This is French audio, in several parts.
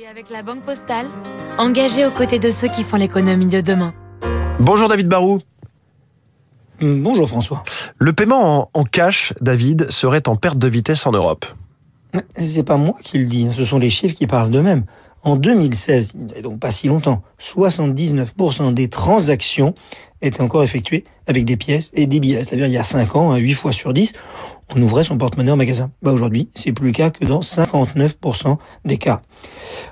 Et avec la Banque Postale, engagée aux côtés de ceux qui font l'économie de demain. Bonjour David Barou. Bonjour François. Le paiement en, cash, David, serait en perte de vitesse en Europe. C'est pas moi qui le dis, hein, ce sont les chiffres qui parlent d'eux-mêmes. En 2016, et donc pas si longtemps, 79% des transactions étaient encore effectuées avec des pièces et des billets. C'est-à-dire il y a 5 ans, 8 fois sur 10, on ouvrait son porte-monnaie en magasin. Bah aujourd'hui, c'est plus le cas que dans 59% des cas.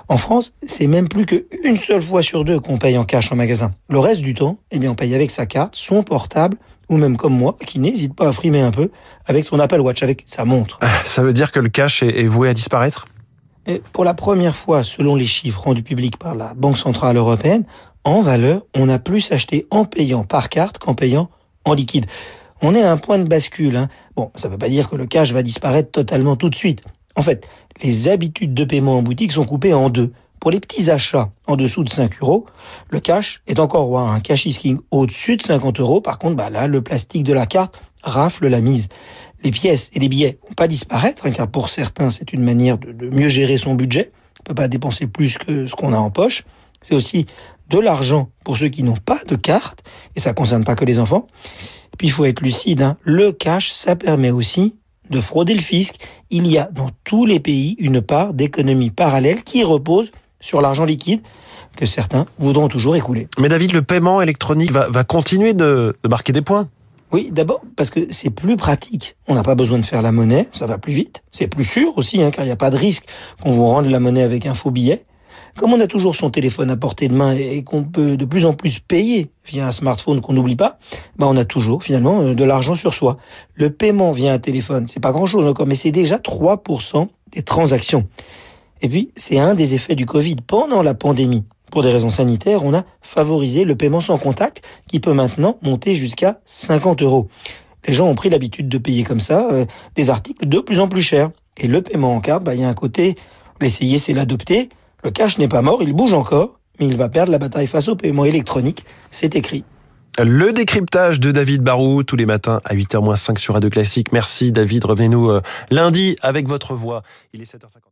En France, c'est même plus qu'une seule fois sur deux qu'on paye en cash en magasin. Le reste du temps, eh bien, on paye avec sa carte, son portable, ou même comme moi, qui n'hésite pas à frimer un peu avec son Apple Watch, avec sa montre. Ça veut dire que le cash est, est voué à disparaître? Et pour la première fois, selon les chiffres rendus publics par la Banque Centrale Européenne, en valeur, on a plus acheté en payant par carte qu'en payant en liquide. On est à un point de bascule. Hein. Bon, ça ne veut pas dire que le cash va disparaître totalement tout de suite. En fait, les habitudes de paiement en boutique sont coupées en deux. Pour les petits achats en dessous de 5 euros, le cash est encore roi. Un cash is king au-dessus de 50 euros. Par contre, bah là, le plastique de la carte rafle la mise. Les pièces et les billets vont pas disparaître, hein, car pour certains, c'est une manière de, de, mieux gérer son budget. On peut pas dépenser plus que ce qu'on a en poche. C'est aussi de l'argent pour ceux qui n'ont pas de carte, et ça concerne pas que les enfants. Et puis il faut être lucide. Hein. Le cash, ça permet aussi de frauder le fisc. Il y a dans tous les pays une part d'économie parallèle qui repose sur l'argent liquide que certains voudront toujours écouler. Mais David, le paiement électronique va, va continuer de, de marquer des points oui, d'abord parce que c'est plus pratique. On n'a pas besoin de faire la monnaie, ça va plus vite. C'est plus sûr aussi, hein, car il n'y a pas de risque qu'on vous rende la monnaie avec un faux billet. Comme on a toujours son téléphone à portée de main et qu'on peut de plus en plus payer via un smartphone qu'on n'oublie pas, bah on a toujours finalement euh, de l'argent sur soi. Le paiement via un téléphone, c'est pas grand-chose encore, mais c'est déjà 3% des transactions. Et puis, c'est un des effets du Covid pendant la pandémie. Pour des raisons sanitaires, on a favorisé le paiement sans contact qui peut maintenant monter jusqu'à 50 euros. Les gens ont pris l'habitude de payer comme ça euh, des articles de plus en plus chers. Et le paiement en carte, bah, il y a un côté, l'essayer c'est l'adopter. Le cash n'est pas mort, il bouge encore, mais il va perdre la bataille face au paiement électronique. C'est écrit. Le décryptage de David Barou tous les matins à 8h-5 sur Radio Classique. Merci David, revenez-nous lundi avec votre voix. Il est 7h50.